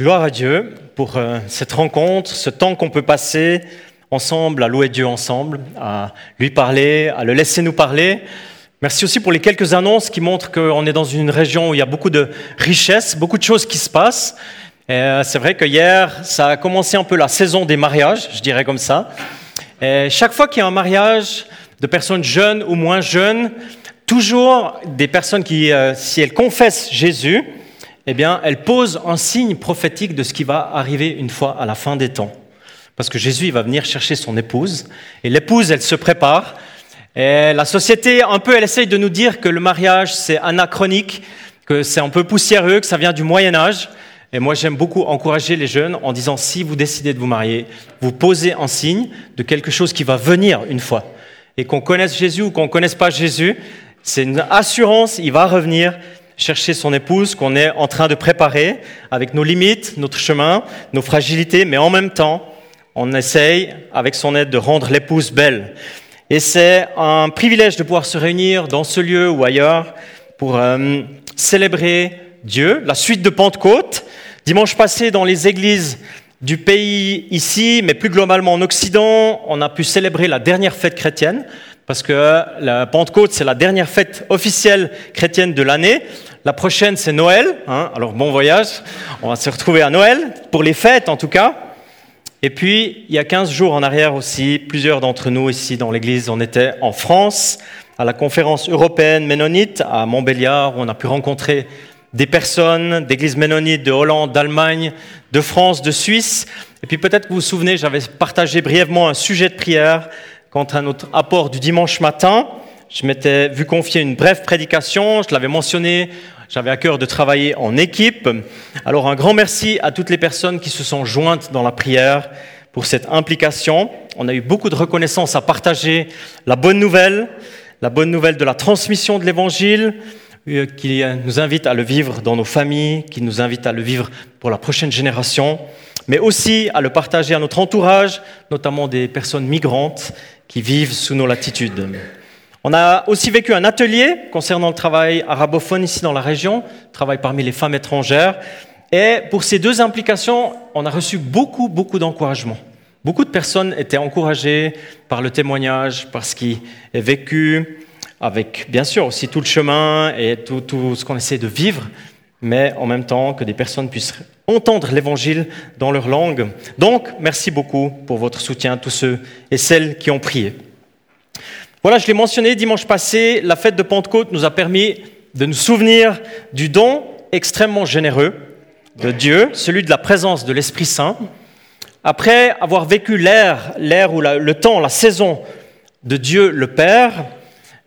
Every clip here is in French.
Gloire à Dieu pour euh, cette rencontre, ce temps qu'on peut passer ensemble, à louer Dieu ensemble, à lui parler, à le laisser nous parler. Merci aussi pour les quelques annonces qui montrent qu'on est dans une région où il y a beaucoup de richesses, beaucoup de choses qui se passent. Euh, c'est vrai que hier, ça a commencé un peu la saison des mariages, je dirais comme ça. Chaque fois qu'il y a un mariage de personnes jeunes ou moins jeunes, toujours des personnes qui, euh, si elles confessent Jésus, eh bien, elle pose un signe prophétique de ce qui va arriver une fois à la fin des temps. Parce que Jésus, il va venir chercher son épouse, et l'épouse, elle se prépare. Et la société, un peu, elle essaye de nous dire que le mariage, c'est anachronique, que c'est un peu poussiéreux, que ça vient du Moyen Âge. Et moi, j'aime beaucoup encourager les jeunes en disant, si vous décidez de vous marier, vous posez un signe de quelque chose qui va venir une fois. Et qu'on connaisse Jésus ou qu'on ne connaisse pas Jésus, c'est une assurance, il va revenir, chercher son épouse qu'on est en train de préparer avec nos limites, notre chemin, nos fragilités, mais en même temps, on essaye, avec son aide, de rendre l'épouse belle. Et c'est un privilège de pouvoir se réunir dans ce lieu ou ailleurs pour euh, célébrer Dieu, la suite de Pentecôte. Dimanche passé, dans les églises du pays ici, mais plus globalement en Occident, on a pu célébrer la dernière fête chrétienne, parce que la Pentecôte, c'est la dernière fête officielle chrétienne de l'année. La prochaine, c'est Noël. Hein. Alors, bon voyage. On va se retrouver à Noël, pour les fêtes en tout cas. Et puis, il y a 15 jours en arrière aussi, plusieurs d'entre nous ici dans l'église, on était en France, à la conférence européenne ménonite à Montbéliard, où on a pu rencontrer des personnes d'églises ménonites de Hollande, d'Allemagne, de France, de Suisse. Et puis peut-être que vous vous souvenez, j'avais partagé brièvement un sujet de prière quant à notre apport du dimanche matin. Je m'étais vu confier une brève prédication, je l'avais mentionné, j'avais à cœur de travailler en équipe. Alors un grand merci à toutes les personnes qui se sont jointes dans la prière pour cette implication. On a eu beaucoup de reconnaissance à partager la bonne nouvelle, la bonne nouvelle de la transmission de l'Évangile, euh, qui nous invite à le vivre dans nos familles, qui nous invite à le vivre pour la prochaine génération, mais aussi à le partager à notre entourage, notamment des personnes migrantes qui vivent sous nos latitudes. On a aussi vécu un atelier concernant le travail arabophone ici dans la région, travail parmi les femmes étrangères. Et pour ces deux implications, on a reçu beaucoup, beaucoup d'encouragement. Beaucoup de personnes étaient encouragées par le témoignage, par ce qui est vécu, avec bien sûr aussi tout le chemin et tout, tout ce qu'on essaie de vivre, mais en même temps que des personnes puissent entendre l'évangile dans leur langue. Donc, merci beaucoup pour votre soutien, tous ceux et celles qui ont prié. Voilà, je l'ai mentionné dimanche passé, la fête de Pentecôte nous a permis de nous souvenir du don extrêmement généreux de Dieu, celui de la présence de l'Esprit Saint. Après avoir vécu l'ère, l'ère ou le temps, la saison de Dieu le Père,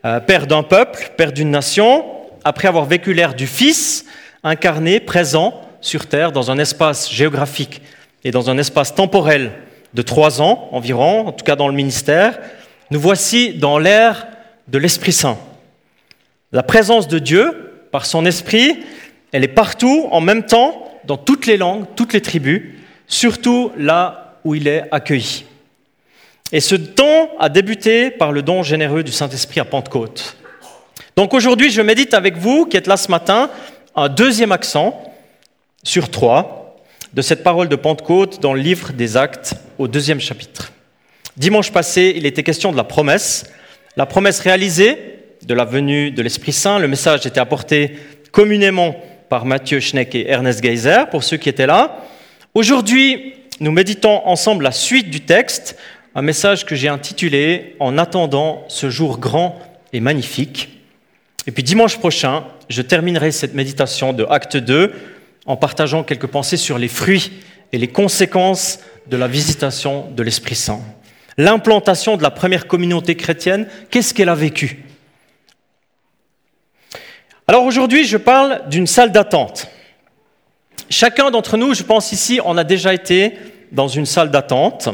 euh, Père d'un peuple, Père d'une nation, après avoir vécu l'ère du Fils, incarné, présent sur Terre, dans un espace géographique et dans un espace temporel de trois ans environ, en tout cas dans le ministère, nous voici dans l'ère de l'Esprit Saint. La présence de Dieu, par son Esprit, elle est partout, en même temps, dans toutes les langues, toutes les tribus, surtout là où il est accueilli. Et ce don a débuté par le don généreux du Saint-Esprit à Pentecôte. Donc aujourd'hui, je médite avec vous, qui êtes là ce matin, un deuxième accent sur trois de cette parole de Pentecôte dans le livre des Actes au deuxième chapitre. Dimanche passé, il était question de la promesse, la promesse réalisée de la venue de l'Esprit Saint. Le message était apporté communément par Mathieu Schneck et Ernest Geiser, pour ceux qui étaient là. Aujourd'hui, nous méditons ensemble la suite du texte, un message que j'ai intitulé En attendant ce jour grand et magnifique. Et puis dimanche prochain, je terminerai cette méditation de Acte 2 en partageant quelques pensées sur les fruits et les conséquences de la visitation de l'Esprit Saint l'implantation de la première communauté chrétienne, qu'est-ce qu'elle a vécu? Alors aujourd'hui, je parle d'une salle d'attente. Chacun d'entre nous, je pense ici, on a déjà été dans une salle d'attente.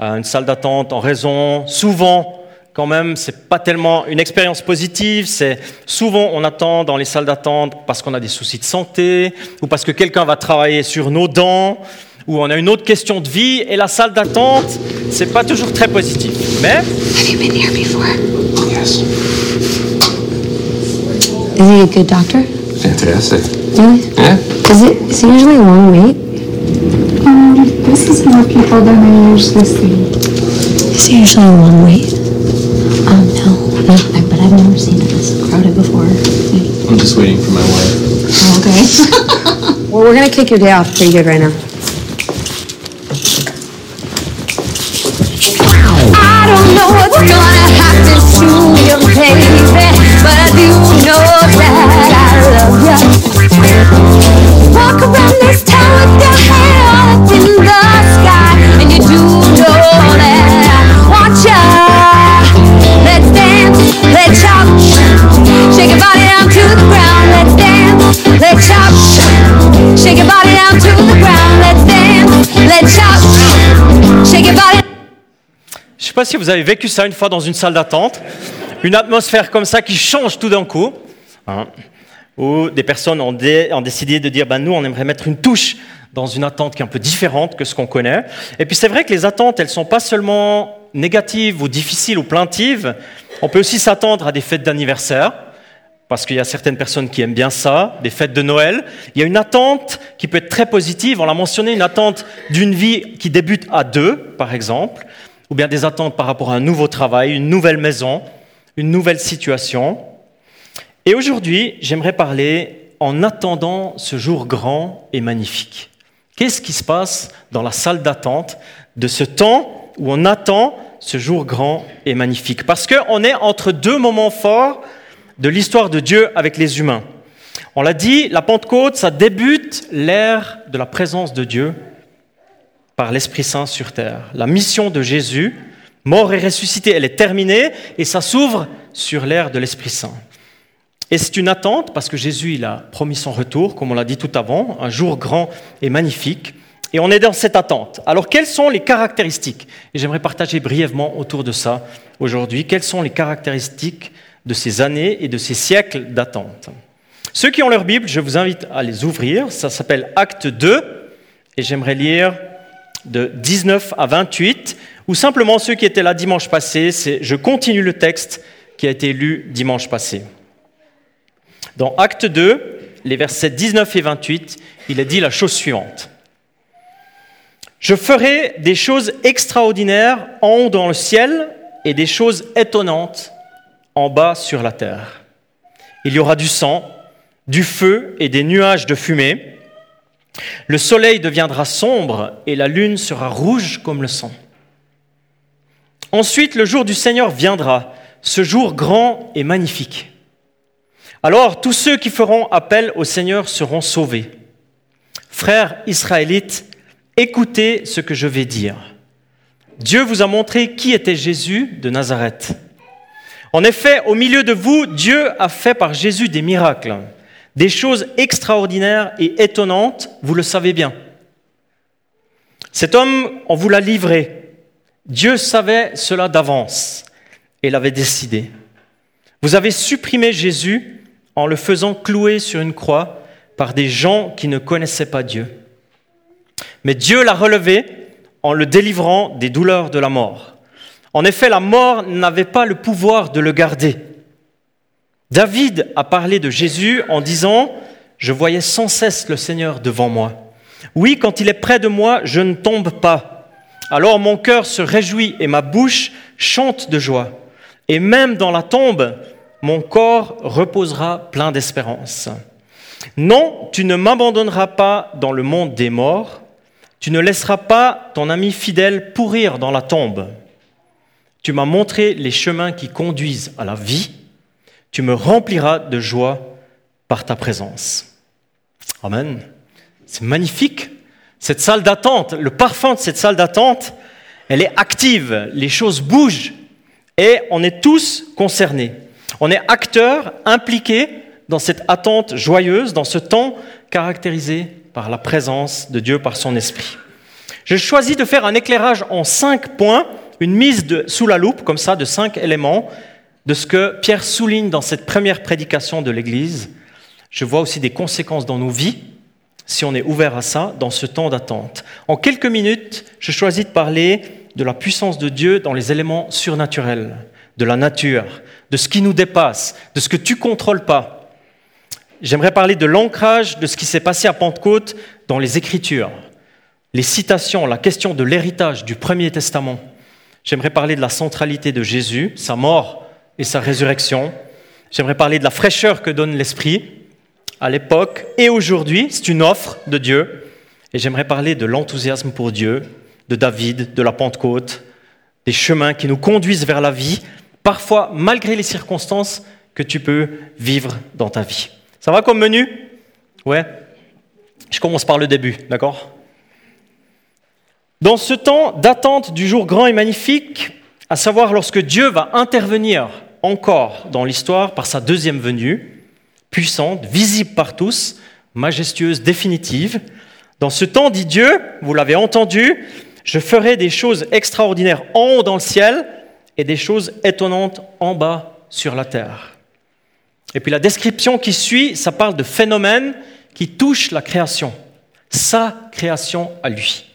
Euh, une salle d'attente en raison, souvent, quand même, c'est pas tellement une expérience positive. C'est souvent on attend dans les salles d'attente parce qu'on a des soucis de santé ou parce que quelqu'un va travailler sur nos dents où on a une autre question de vie et la salle d'attente, c'est pas toujours très positif. Mais. Have you been here before? Yes. Is he a good doctor? Fantastic. Huh? Is it, is it usually a long wait? Um, this is more people than I usually see. Is it usually a long wait? Just waiting for my wife. Okay. well, we're gonna kick your day off pretty good right now. I don't know what's gonna happen soon, baby, but I do know that I love you. Walk around the ground. Je sais pas si vous avez vécu ça une fois dans une salle d'attente, une atmosphère comme ça qui change tout d'un coup, hein, où des personnes ont, ont décidé de dire, ben, nous, on aimerait mettre une touche dans une attente qui est un peu différente que ce qu'on connaît. Et puis c'est vrai que les attentes, elles sont pas seulement négatives ou difficiles ou plaintives, on peut aussi s'attendre à des fêtes d'anniversaire, parce qu'il y a certaines personnes qui aiment bien ça, des fêtes de Noël. Il y a une attente qui peut être très positive. On l'a mentionné, une attente d'une vie qui débute à deux, par exemple, ou bien des attentes par rapport à un nouveau travail, une nouvelle maison, une nouvelle situation. Et aujourd'hui, j'aimerais parler en attendant ce jour grand et magnifique. Qu'est-ce qui se passe dans la salle d'attente de ce temps où on attend ce jour grand et magnifique? Parce qu'on est entre deux moments forts de l'histoire de Dieu avec les humains. On l'a dit, la Pentecôte, ça débute l'ère de la présence de Dieu par l'Esprit Saint sur terre. La mission de Jésus, mort et ressuscité, elle est terminée et ça s'ouvre sur l'ère de l'Esprit Saint. Et c'est une attente parce que Jésus, il a promis son retour, comme on l'a dit tout avant, un jour grand et magnifique. Et on est dans cette attente. Alors, quelles sont les caractéristiques? Et j'aimerais partager brièvement autour de ça aujourd'hui. Quelles sont les caractéristiques de ces années et de ces siècles d'attente Ceux qui ont leur Bible, je vous invite à les ouvrir. Ça s'appelle Acte 2. Et j'aimerais lire de 19 à 28, ou simplement ceux qui étaient là dimanche passé, je continue le texte qui a été lu dimanche passé. Dans Acte 2, les versets 19 et 28, il est dit la chose suivante. Je ferai des choses extraordinaires en haut dans le ciel et des choses étonnantes en bas sur la terre. Il y aura du sang, du feu et des nuages de fumée. Le soleil deviendra sombre et la lune sera rouge comme le sang. Ensuite, le jour du Seigneur viendra, ce jour grand et magnifique. Alors tous ceux qui feront appel au Seigneur seront sauvés. Frères israélites, écoutez ce que je vais dire. Dieu vous a montré qui était Jésus de Nazareth. En effet, au milieu de vous, Dieu a fait par Jésus des miracles, des choses extraordinaires et étonnantes, vous le savez bien. Cet homme, on vous l'a livré. Dieu savait cela d'avance et l'avait décidé. Vous avez supprimé Jésus en le faisant clouer sur une croix par des gens qui ne connaissaient pas Dieu. Mais Dieu l'a relevé en le délivrant des douleurs de la mort. En effet, la mort n'avait pas le pouvoir de le garder. David a parlé de Jésus en disant, Je voyais sans cesse le Seigneur devant moi. Oui, quand il est près de moi, je ne tombe pas. Alors mon cœur se réjouit et ma bouche chante de joie. Et même dans la tombe, mon corps reposera plein d'espérance. Non, tu ne m'abandonneras pas dans le monde des morts, tu ne laisseras pas ton ami fidèle pourrir dans la tombe. Tu m'as montré les chemins qui conduisent à la vie, tu me rempliras de joie par ta présence. Amen. C'est magnifique. Cette salle d'attente, le parfum de cette salle d'attente, elle est active, les choses bougent et on est tous concernés. On est acteurs impliqués dans cette attente joyeuse, dans ce temps caractérisé par la présence de Dieu, par son esprit. J'ai choisi de faire un éclairage en cinq points, une mise sous la loupe, comme ça, de cinq éléments, de ce que Pierre souligne dans cette première prédication de l'Église. Je vois aussi des conséquences dans nos vies, si on est ouvert à ça, dans ce temps d'attente. En quelques minutes, je choisis de parler de la puissance de Dieu dans les éléments surnaturels, de la nature, de ce qui nous dépasse, de ce que tu contrôles pas. j'aimerais parler de l'ancrage de ce qui s'est passé à Pentecôte dans les Écritures, les citations, la question de l'héritage du Premier Testament. J'aimerais parler de la centralité de Jésus, sa mort et sa résurrection. J'aimerais parler de la fraîcheur que donne l'Esprit à l'époque et aujourd'hui. C'est une offre de Dieu. Et j'aimerais parler de l'enthousiasme pour Dieu, de David, de la Pentecôte, des chemins qui nous conduisent vers la vie, parfois malgré les circonstances que tu peux vivre dans ta vie. Ça va comme menu? Ouais? Je commence par le début, d'accord? Dans ce temps d'attente du jour grand et magnifique, à savoir lorsque Dieu va intervenir encore dans l'histoire par sa deuxième venue, puissante, visible par tous, majestueuse, définitive, dans ce temps, dit Dieu, vous l'avez entendu, je ferai des choses extraordinaires en haut dans le ciel et des choses étonnantes en bas sur la terre. Et puis la description qui suit, ça parle de phénomènes qui touchent la création, sa création à lui,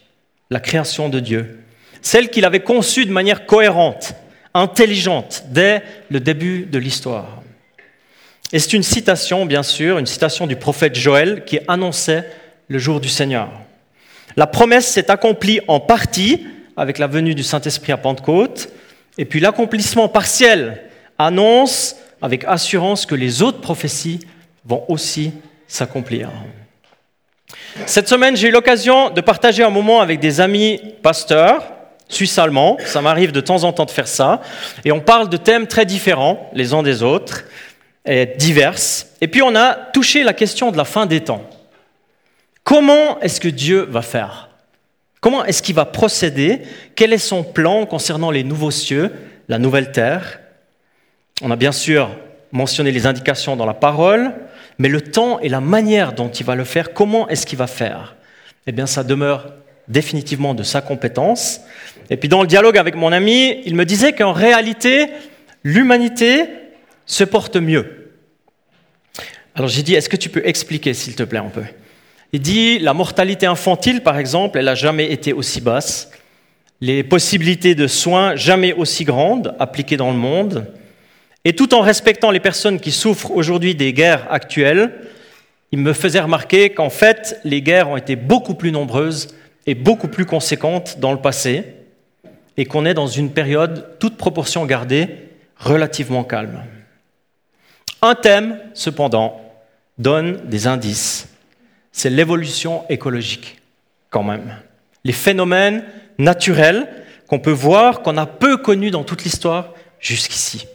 la création de Dieu, celle qu'il avait conçue de manière cohérente, intelligente dès le début de l'histoire. Et c'est une citation, bien sûr, une citation du prophète Joël qui annonçait le jour du Seigneur. La promesse s'est accomplie en partie avec la venue du Saint-Esprit à Pentecôte, et puis l'accomplissement partiel annonce avec assurance que les autres prophéties vont aussi s'accomplir. Cette semaine, j'ai eu l'occasion de partager un moment avec des amis pasteurs suisses-allemands. Ça m'arrive de temps en temps de faire ça. Et on parle de thèmes très différents les uns des autres, et diverses. Et puis on a touché la question de la fin des temps. Comment est-ce que Dieu va faire? Comment est-ce qu'il va procéder? Quel est son plan concernant les nouveaux cieux, la nouvelle terre? On a bien sûr mentionné les indications dans la parole, mais le temps et la manière dont il va le faire, comment est-ce qu'il va faire? Eh bien, ça demeure définitivement de sa compétence. Et puis dans le dialogue avec mon ami, il me disait qu'en réalité, l'humanité se porte mieux. Alors j'ai dit, est-ce que tu peux expliquer, s'il te plaît, un peu? Il dit la mortalité infantile, par exemple, elle n'a jamais été aussi basse. Les possibilités de soins jamais aussi grandes appliquées dans le monde. Et tout en respectant les personnes qui souffrent aujourd'hui des guerres actuelles, il me faisait remarquer qu'en fait, les guerres ont été beaucoup plus nombreuses et beaucoup plus conséquentes dans le passé, et qu'on est dans une période, toute proportion gardée, relativement calme. Un thème, cependant, donne des indices c'est l'évolution écologique, quand même. Les phénomènes naturels qu'on peut voir, qu'on a peu connus dans toute l'histoire jusqu'ici.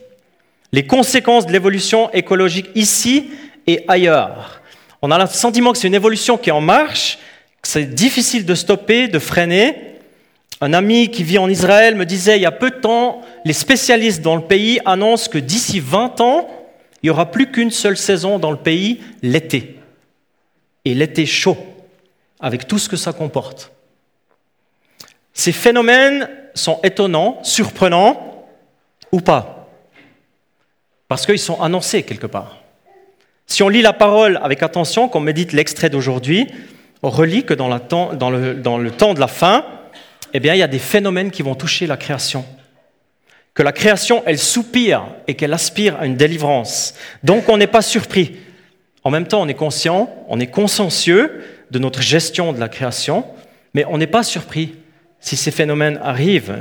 Les conséquences de l'évolution écologique ici et ailleurs. On a le sentiment que c'est une évolution qui est en marche, que c'est difficile de stopper, de freiner. Un ami qui vit en Israël me disait il y a peu de temps, les spécialistes dans le pays annoncent que d'ici 20 ans, il n'y aura plus qu'une seule saison dans le pays, l'été et l'été chaud, avec tout ce que ça comporte. Ces phénomènes sont étonnants, surprenants ou pas, parce qu'ils sont annoncés quelque part. Si on lit la parole avec attention, qu'on médite l'extrait d'aujourd'hui, on relit que dans, le, le temps de la fin, eh bien, il y a des phénomènes qui vont toucher la création. Que la création, elle soupire et qu'elle aspire à une délivrance. Donc on n'est pas surpris. En même temps, on est conscient, on est consciencieux de notre gestion de la création, mais on n'est pas surpris si ces phénomènes arrivent,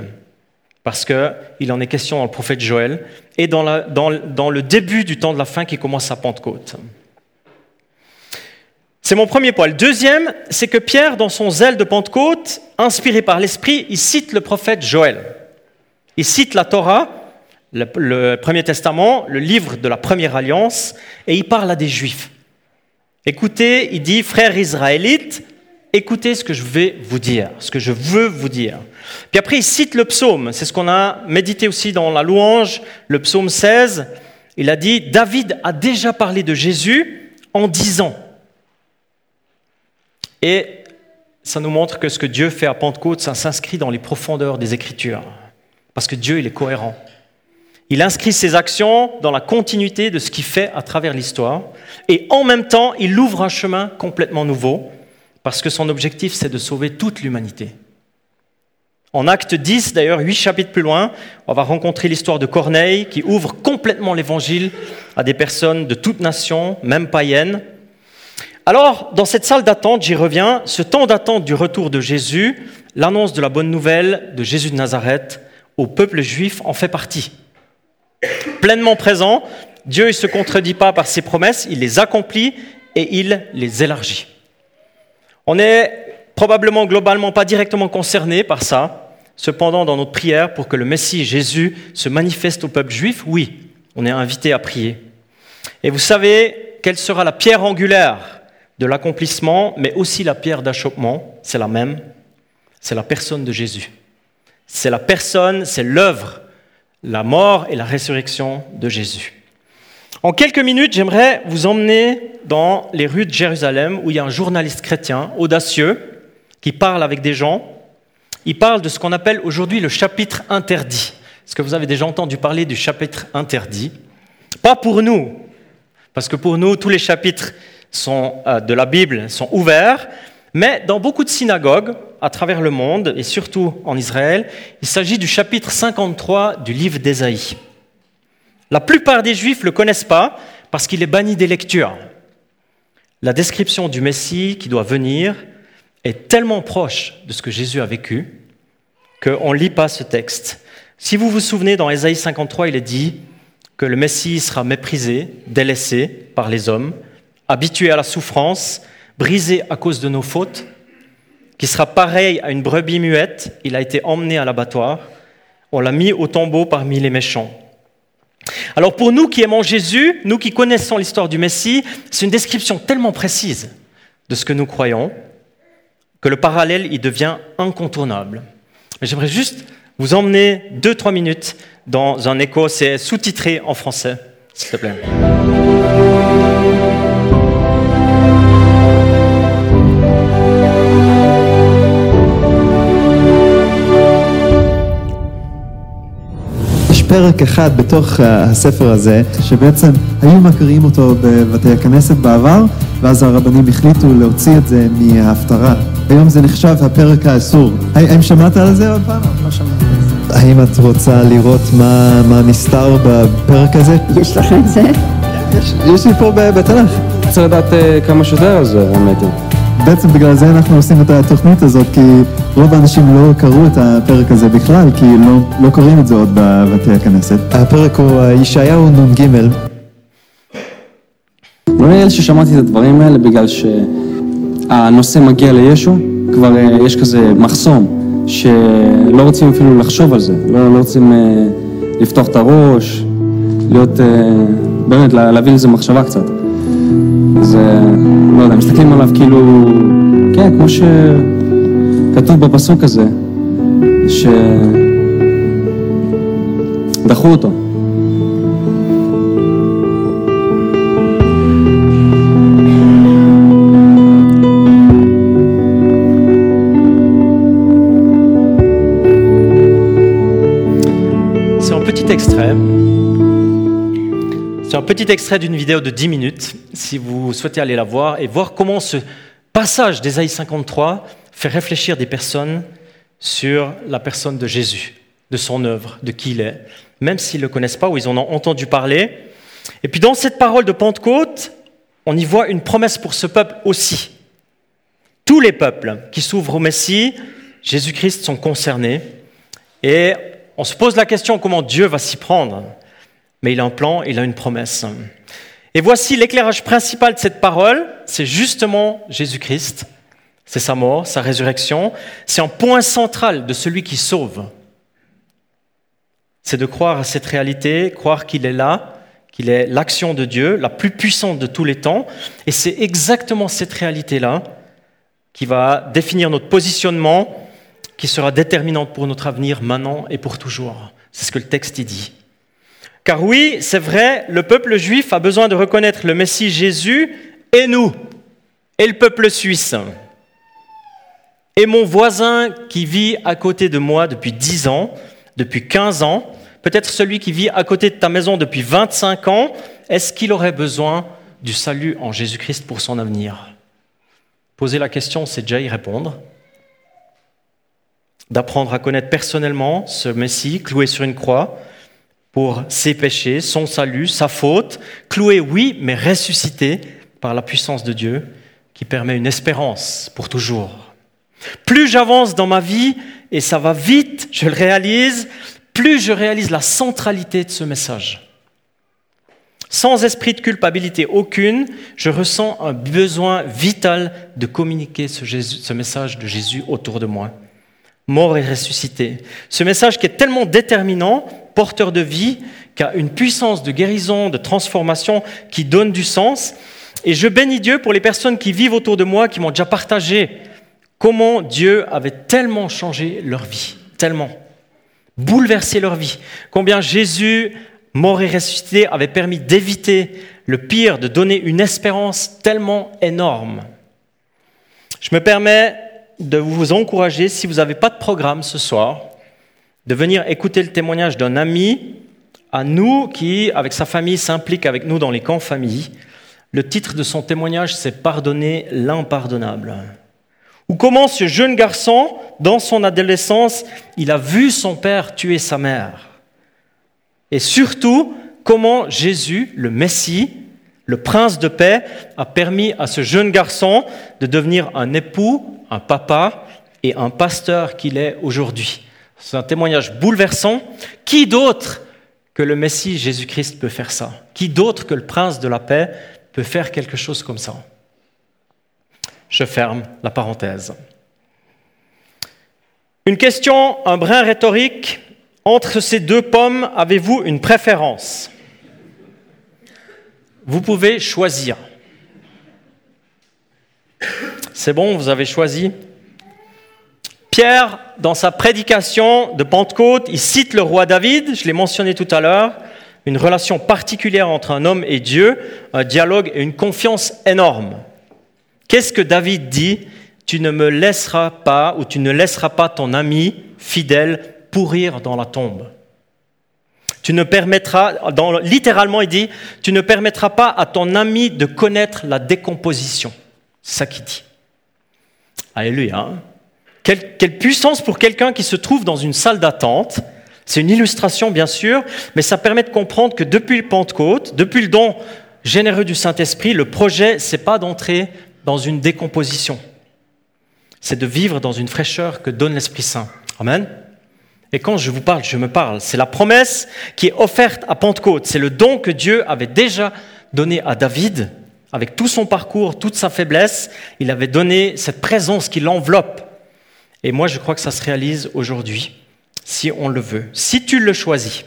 parce qu'il en est question dans le prophète Joël et dans, le début du temps de la fin qui commence à Pentecôte. C'est mon premier point. Le deuxième, c'est que Pierre, dans son zèle de Pentecôte, inspiré par l'Esprit, il cite le prophète Joël. Il cite la Torah le, Premier Testament, le livre de la première alliance, et il parle à des juifs. Écoutez, il dit, frères israélites, écoutez ce que je vais vous dire, ce que je veux vous dire. Puis après, il cite le psaume, c'est ce qu'on a médité aussi dans la louange, le psaume 16. Il a dit, David a déjà parlé de Jésus en disant. Et ça nous montre que ce que Dieu fait à Pentecôte, ça s'inscrit dans les profondeurs des Écritures. Parce que Dieu, il est cohérent. Il inscrit ses actions dans la continuité de ce qu'il fait à travers l'histoire. Et en même temps, il ouvre un chemin complètement nouveau, parce que son objectif, c'est de sauver toute l'humanité. En acte 10, d'ailleurs, huit chapitres plus loin, on va rencontrer l'histoire de Corneille qui ouvre complètement l'évangile à des personnes de toutes nations, même païennes. Alors, dans cette salle d'attente, j'y reviens, ce temps d'attente du retour de Jésus, l'annonce de la bonne nouvelle de Jésus de Nazareth au peuple juif en fait partie. Pleinement présent, Dieu ne se contredit pas par ses promesses, il les accomplit et il les élargit. On n'est probablement globalement pas directement concerné par ça, cependant dans notre prière pour que le Messie Jésus se manifeste au peuple juif, oui, on est invité à prier. Et vous savez quelle sera la pierre angulaire de l'accomplissement, mais aussi la pierre d'achoppement, c'est la même, c'est la personne de Jésus. C'est la personne, c'est l'œuvre, la mort et la résurrection de Jésus. En quelques minutes, j'aimerais vous emmener dans les rues de Jérusalem où il y a un journaliste chrétien audacieux qui parle avec des gens. Il parle de ce qu'on appelle aujourd'hui le chapitre interdit. Est-ce que vous avez déjà entendu parler du chapitre interdit? Pas pour nous, parce que pour nous, tous les chapitres euh, de la Bible sont ouverts, mais dans beaucoup de synagogues à travers le monde, et surtout en Israël, il s'agit du chapitre 53 du livre d'Ésaïe. La plupart des Juifs ne le connaissent pas parce qu'il est banni des lectures. La description du Messie qui doit venir est tellement proche de ce que Jésus a vécu qu'on ne lit pas ce texte. Si vous vous souvenez, dans Ésaïe 53, il est dit que le Messie sera méprisé, délaissé par les hommes, habitué à la souffrance, brisé à cause de nos fautes, qui sera pareil à une brebis muette, il a été emmené à l'abattoir, on l'a mis au tombeau parmi les méchants. Alors pour nous qui aimons Jésus, nous qui connaissons l'histoire du Messie, c'est une description tellement précise de ce que nous croyons que le parallèle il devient incontournable. J'aimerais juste vous emmener deux, trois minutes dans un écho, c'est sous-titré en français, s'il te plaît. פרק אחד בתוך אה, הספר הזה, שבעצם היו מקריאים אותו בבתי הכנסת בעבר, ואז הרבנים החליטו להוציא את זה מההפטרה. היום זה נחשב הפרק האסור. האם שמעת על זה עוד פעם? לא שמעתי על זה. האם את רוצה לראות מה, מה נסתר בפרק הזה? יש לך את זה? יש, יש לי פה ב- בתנ"ך. צריך לדעת אה, כמה שיותר על זה, האמת היא. בעצם בגלל זה אנחנו עושים את התוכנית הזאת, כי רוב האנשים לא קראו את הפרק הזה בכלל, כי לא, לא קוראים את זה עוד בבתי הכנסת. הפרק הוא ישעיהו נ"ג. לא נראה לי ששמעתי את הדברים האלה בגלל שהנושא מגיע לישו, כבר אה, יש כזה מחסום, שלא רוצים אפילו לחשוב על זה, לא, לא רוצים אה, לפתוח את הראש, להיות, אה, באמת, לה- להביא לזה מחשבה קצת. אז אה, לא יודע, מסתכלים עליו כאילו, כן, כמו שכתוב בפסוק הזה, שדחו אותו. Petit extrait d'une vidéo de 10 minutes, si vous souhaitez aller la voir et voir comment ce passage d'Ésaïe 53 fait réfléchir des personnes sur la personne de Jésus, de son œuvre, de qui il est, même s'ils ne le connaissent pas ou ils en ont entendu parler. Et puis dans cette parole de Pentecôte, on y voit une promesse pour ce peuple aussi. Tous les peuples qui s'ouvrent au Messie, Jésus-Christ, sont concernés. Et on se pose la question comment Dieu va s'y prendre? Mais il a un plan, il a une promesse. Et voici l'éclairage principal de cette parole, c'est justement Jésus-Christ. C'est sa mort, sa résurrection. C'est un point central de celui qui sauve. C'est de croire à cette réalité, croire qu'il est là, qu'il est l'action de Dieu, la plus puissante de tous les temps. Et c'est exactement cette réalité-là qui va définir notre positionnement, qui sera déterminante pour notre avenir maintenant et pour toujours. C'est ce que le texte y dit. Car oui, c'est vrai, le peuple juif a besoin de reconnaître le Messie Jésus et nous, et le peuple suisse. Et mon voisin qui vit à côté de moi depuis 10 ans, depuis 15 ans, peut-être celui qui vit à côté de ta maison depuis 25 ans, est-ce qu'il aurait besoin du salut en Jésus-Christ pour son avenir? Poser la question, c'est déjà y répondre. d'apprendre à connaître personnellement ce Messie cloué sur une croix pour ses péchés, son salut, sa faute, cloué, oui, mais ressuscité par la puissance de Dieu qui permet une espérance pour toujours. Plus j'avance dans ma vie, et ça va vite, je le réalise, plus je réalise la centralité de ce message. Sans esprit de culpabilité aucune, je ressens un besoin vital de communiquer ce, ce message de Jésus autour de moi. Mort et ressuscité. Ce message qui est tellement déterminant, porteur de vie, qui a une puissance de guérison, de transformation, qui donne du sens. Et je bénis Dieu pour les personnes qui vivent autour de moi, qui m'ont déjà partagé comment Dieu avait tellement changé leur vie, tellement bouleversé leur vie, combien Jésus, mort et ressuscité, avait permis d'éviter le pire, de donner une espérance tellement énorme. Je me permets de vous encourager, si vous n'avez pas de programme ce soir, de venir écouter le témoignage d'un ami à nous qui, avec sa famille, s'implique avec nous dans les camps famille. Le titre de son témoignage, c'est Pardonner l'impardonnable ou comment ce jeune garçon, dans son adolescence, il a vu son père tuer sa mère. Et surtout, comment Jésus, le Messie, le prince de paix, a permis à ce jeune garçon de devenir un époux, un papa et un pasteur qu'il est aujourd'hui. C'est un témoignage bouleversant. Qui d'autre que le Messie Jésus-Christ peut faire ça? Qui d'autre que le prince de la paix peut faire quelque chose comme ça? Je ferme la parenthèse. Une question, un brin rhétorique. Entre ces deux pommes, avez-vous une préférence? Vous pouvez choisir. C'est bon, vous avez choisi? Pierre, dans sa prédication de Pentecôte, il cite le roi David, je l'ai mentionné tout à l'heure, une relation particulière entre un homme et Dieu, un dialogue et une confiance énorme. Qu'est-ce que David dit Tu ne me laisseras pas ou tu ne laisseras pas ton ami fidèle pourrir dans la tombe. Tu ne permettras, littéralement il dit, tu ne permettras pas à ton ami de connaître la décomposition. C'est ça qu'il dit. Alléluia. Hein quelle, puissance pour quelqu'un qui se trouve dans une salle d'attente. C'est une illustration bien sûr, mais ça permet de comprendre que depuis le Pentecôte, depuis le don généreux du Saint-Esprit, le projet, c'est pas d'entrer dans une décomposition. C'est de vivre dans une fraîcheur que donne l'Esprit Saint. Amen. Et quand je vous parle, je me parle. C'est la promesse qui est offerte à Pentecôte. C'est le don que Dieu avait déjà donné à David, avec tout son parcours, toute sa faiblesse. Il avait donné cette présence qui l'enveloppe. Et moi, je crois que ça se réalise aujourd'hui, si on le veut, si tu le choisis.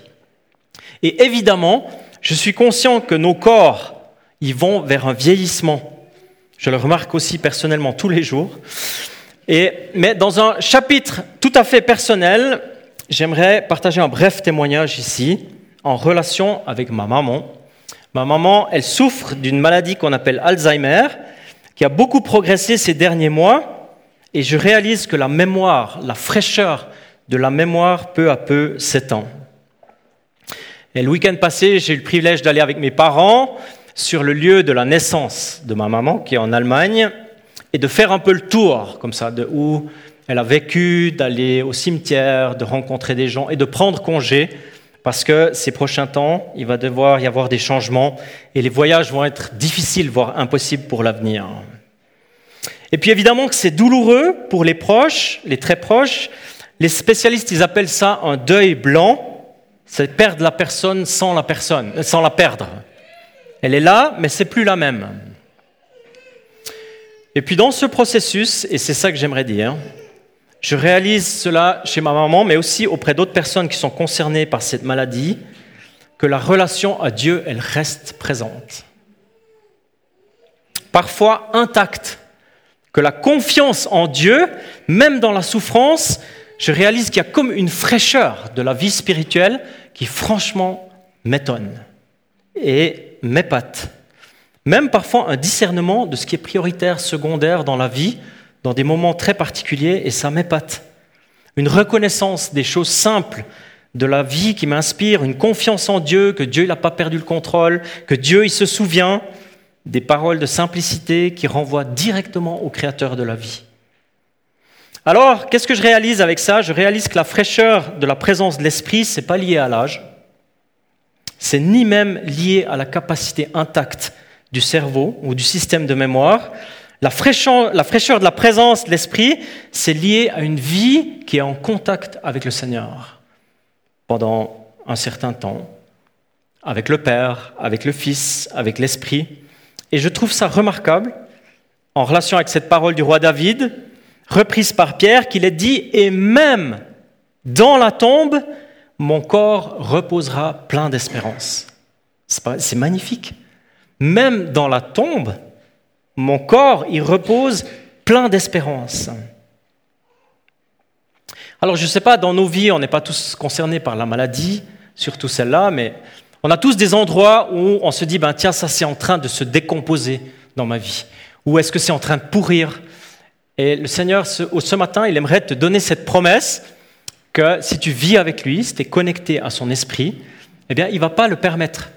Et évidemment, je suis conscient que nos corps, ils vont vers un vieillissement. Je le remarque aussi personnellement tous les jours. Et, mais dans un chapitre tout à fait personnel, j'aimerais partager un bref témoignage ici en relation avec ma maman. Ma maman, elle souffre d'une maladie qu'on appelle Alzheimer, qui a beaucoup progressé ces derniers mois, et je réalise que la mémoire, la fraîcheur de la mémoire peu à peu s'étend. Et le week-end passé, j'ai eu le privilège d'aller avec mes parents sur le lieu de la naissance de ma maman, qui est en Allemagne, et de faire un peu le tour, comme ça, de où elle a vécu, d'aller au cimetière, de rencontrer des gens et de prendre congé, parce que ces prochains temps, il va devoir y avoir des changements et les voyages vont être difficiles, voire impossibles pour l'avenir. Et puis évidemment que c'est douloureux pour les proches, les très proches. Les spécialistes, ils appellent ça un deuil blanc. C'est perdre la personne sans la personne, sans la perdre. Elle est là, mais c'est plus la même. Et puis dans ce processus, et c'est ça que j'aimerais dire, je réalise cela chez ma maman, mais aussi auprès d'autres personnes qui sont concernées par cette maladie, que la relation à Dieu, elle reste présente. Parfois intacte. Que la confiance en Dieu, même dans la souffrance, je réalise qu'il y a comme une fraîcheur de la vie spirituelle qui franchement m'étonne et m'épate. Même parfois un discernement de ce qui est prioritaire, secondaire dans la vie, dans des moments très particuliers, et ça m'épate. Une reconnaissance des choses simples de la vie qui m'inspire, une confiance en Dieu, que Dieu n'a pas perdu le contrôle, que Dieu il se souvient, des paroles de simplicité qui renvoient directement au Créateur de la vie. Alors, qu'est-ce que je réalise avec ça? Je réalise que la fraîcheur de la présence de l'esprit, c'est pas lié à l'âge. C'est ni même lié à la capacité intacte du cerveau ou du système de mémoire. La fraîcheur, de la présence de l'esprit, c'est lié à une vie qui est en contact avec le Seigneur pendant un certain temps, avec le Père, avec le Fils, avec l'Esprit. Et je trouve ça remarquable en relation avec cette parole du roi David, reprise par Pierre, qu'il est dit, et même dans la tombe, mon corps reposera plein d'espérance. C'est magnifique. Même dans la tombe, mon corps y repose plein d'espérance. Alors je ne sais pas, dans nos vies, on n'est pas tous concernés par la maladie, surtout celle-là, mais on a tous des endroits où on se dit, ben, tiens, ça c'est en train de se décomposer dans ma vie. Ou est-ce que c'est en train de pourrir? Et le Seigneur, ce, matin, il aimerait te donner cette promesse que si tu vis avec lui, si tu es connecté à son esprit, eh bien, il ne va pas le permettre.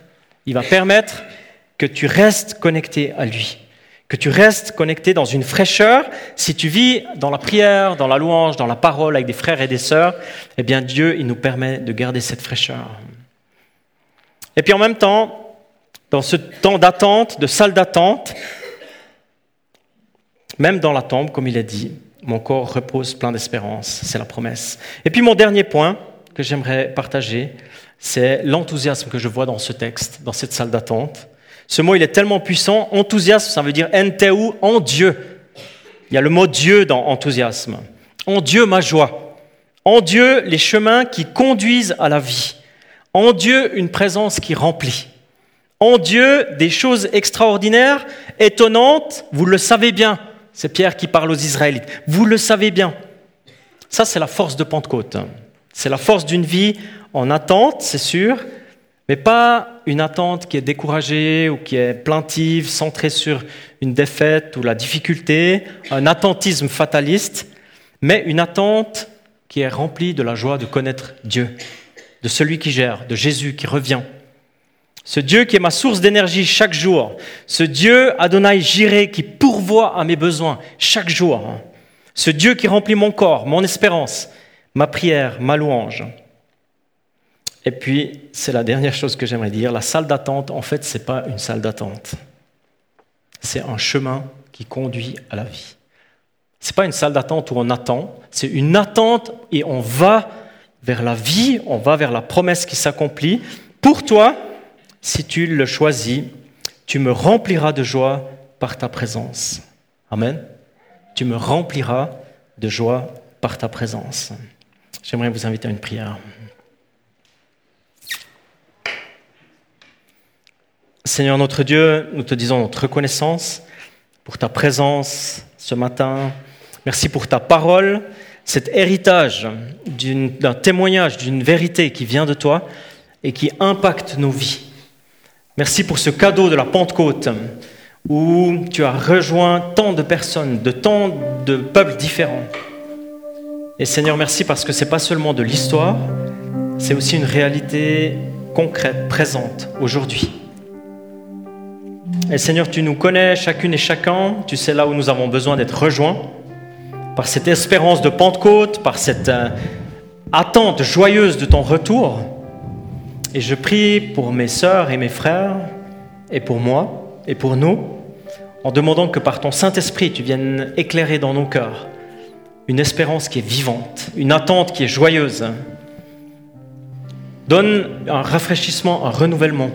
Il va permettre que tu restes connecté à lui, que tu restes connecté dans une fraîcheur. Si tu vis dans la prière, dans la louange, dans la parole avec des frères et des sœurs, eh bien, Dieu, il nous permet de garder cette fraîcheur. Et puis en même temps, dans ce temps d'attente, de salle d'attente, même dans la tombe, comme il a dit, mon corps repose plein d'espérance, c'est la promesse. Et puis mon dernier point que j'aimerais partager, c'est l'enthousiasme que je vois dans ce texte, dans cette salle d'attente. Ce mot, il est tellement puissant. Enthousiasme, ça veut dire enteu, en Dieu. Il y a le mot Dieu dans enthousiasme. En Dieu, ma joie. En Dieu, les chemins qui conduisent à la vie. En Dieu, une présence qui remplit. En Dieu, des choses extraordinaires, étonnantes, vous le savez bien. C'est Pierre qui parle aux Israélites. Vous le savez bien. Ça, c'est la force de Pentecôte. C'est la force d'une vie en attente, c'est sûr, mais pas une attente qui est découragée ou qui est plaintive, centrée sur une défaite ou la difficulté, un attentisme fataliste, mais une attente qui est remplie de la joie de connaître Dieu, de celui qui gère, de Jésus qui revient. Ce Dieu qui est ma source d'énergie chaque jour. Ce Dieu, Adonai Jiré, qui pourvoit à mes besoins chaque jour. Ce Dieu qui remplit mon corps, mon espérance, ma prière, ma louange. Et puis, c'est la dernière chose que j'aimerais dire. La salle d'attente, en fait, ce n'est pas une salle d'attente. C'est un chemin qui conduit à la vie. Ce n'est pas une salle d'attente où on attend, c'est une attente et on va vers la vie, on va vers la promesse qui s'accomplit. Pour toi, si tu le choisis, tu me rempliras de joie par ta présence. Amen. Tu me rempliras de joie par ta présence. J'aimerais vous inviter à une prière. Seigneur notre Dieu, nous te disons notre reconnaissance pour ta présence ce matin. Merci pour ta parole, cet héritage d'un témoignage, d'une vérité qui vient de toi et qui impacte nos vies. Merci pour ce cadeau de la Pentecôte où tu as rejoint tant de personnes, de tant de peuples différents. Et Seigneur, merci parce que ce n'est pas seulement de l'histoire, c'est aussi une réalité concrète, présente aujourd'hui. Et Seigneur, tu nous connais chacune et chacun, tu sais là où nous avons besoin d'être rejoints par cette espérance de Pentecôte, par cette euh, attente joyeuse de ton retour. Et je prie pour mes sœurs et mes frères, et pour moi, et pour nous, en demandant que par ton Saint-Esprit, tu viennes éclairer dans nos cœurs une espérance qui est vivante, une attente qui est joyeuse. Donne un rafraîchissement, un renouvellement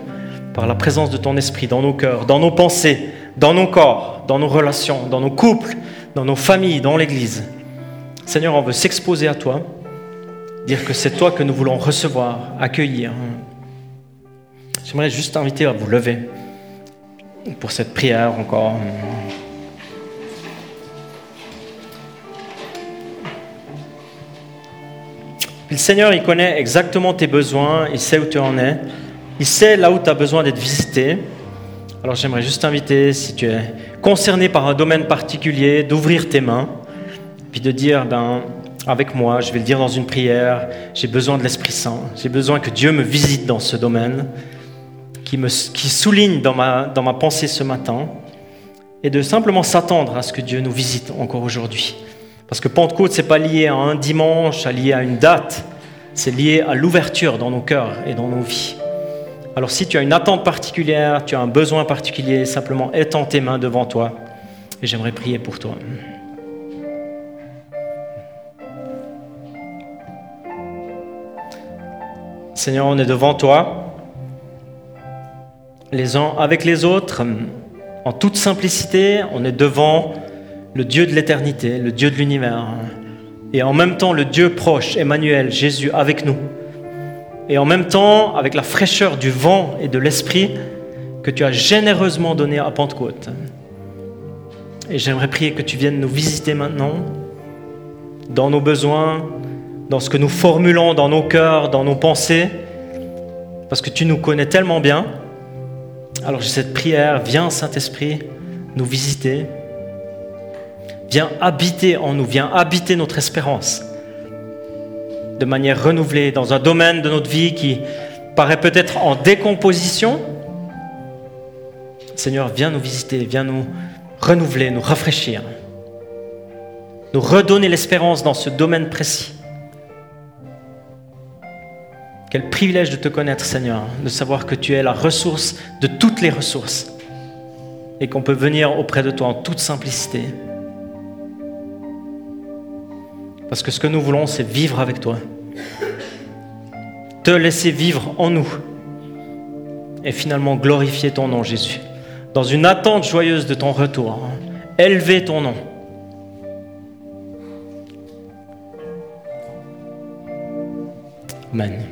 par la présence de ton Esprit dans nos cœurs, dans nos pensées, dans nos corps, dans nos relations, dans nos couples, dans nos familles, dans l'Église. Seigneur, on veut s'exposer à toi, dire que c'est toi que nous voulons recevoir, accueillir, J'aimerais juste t'inviter à vous lever pour cette prière encore. Le Seigneur, il connaît exactement tes besoins, il sait où tu en es, il sait là où tu as besoin d'être visité. Alors j'aimerais juste t'inviter, si tu es concerné par un domaine particulier, d'ouvrir tes mains, puis de dire, ben, avec moi, je vais le dire dans une prière, j'ai besoin de l'Esprit Saint, j'ai besoin que Dieu me visite dans ce domaine qui, me, qui souligne dans ma, pensée ce matin, et de simplement s'attendre à ce que Dieu nous visite encore aujourd'hui. Parce que Pentecôte, c'est pas lié à un dimanche, à lié à une date, c'est lié à l'ouverture dans nos cœurs et dans nos vies. Alors si tu as une attente particulière, tu as un besoin particulier, simplement étends tes mains devant toi et j'aimerais prier pour toi. Seigneur, on est devant toi, les uns avec les autres, en toute simplicité, on est devant le Dieu de l'éternité, le Dieu de l'univers, et en même temps le Dieu proche, Emmanuel, Jésus, avec nous. Et en même temps, avec la fraîcheur du vent et de l'esprit que tu as généreusement donné à Pentecôte. Et j'aimerais prier que tu viennes nous visiter maintenant, dans nos besoins, dans ce que nous formulons dans nos cœurs, dans nos pensées, parce que tu nous connais tellement bien. Alors j'ai cette prière, viens Saint-Esprit nous visiter, viens habiter en nous, viens habiter notre espérance de manière renouvelée dans un domaine de notre vie qui paraît peut-être en décomposition. Seigneur, viens nous visiter, viens nous renouveler, nous rafraîchir, nous redonner l'espérance dans ce domaine précis. Quel privilège de te connaître, Seigneur, de savoir que tu es la ressource de toutes les ressources et qu'on peut venir auprès de toi en toute simplicité. Parce que ce que nous voulons, c'est vivre avec toi. Te laisser vivre en nous. Et finalement glorifier ton nom, Jésus. Dans une attente joyeuse de ton retour. Élever ton nom. Amen.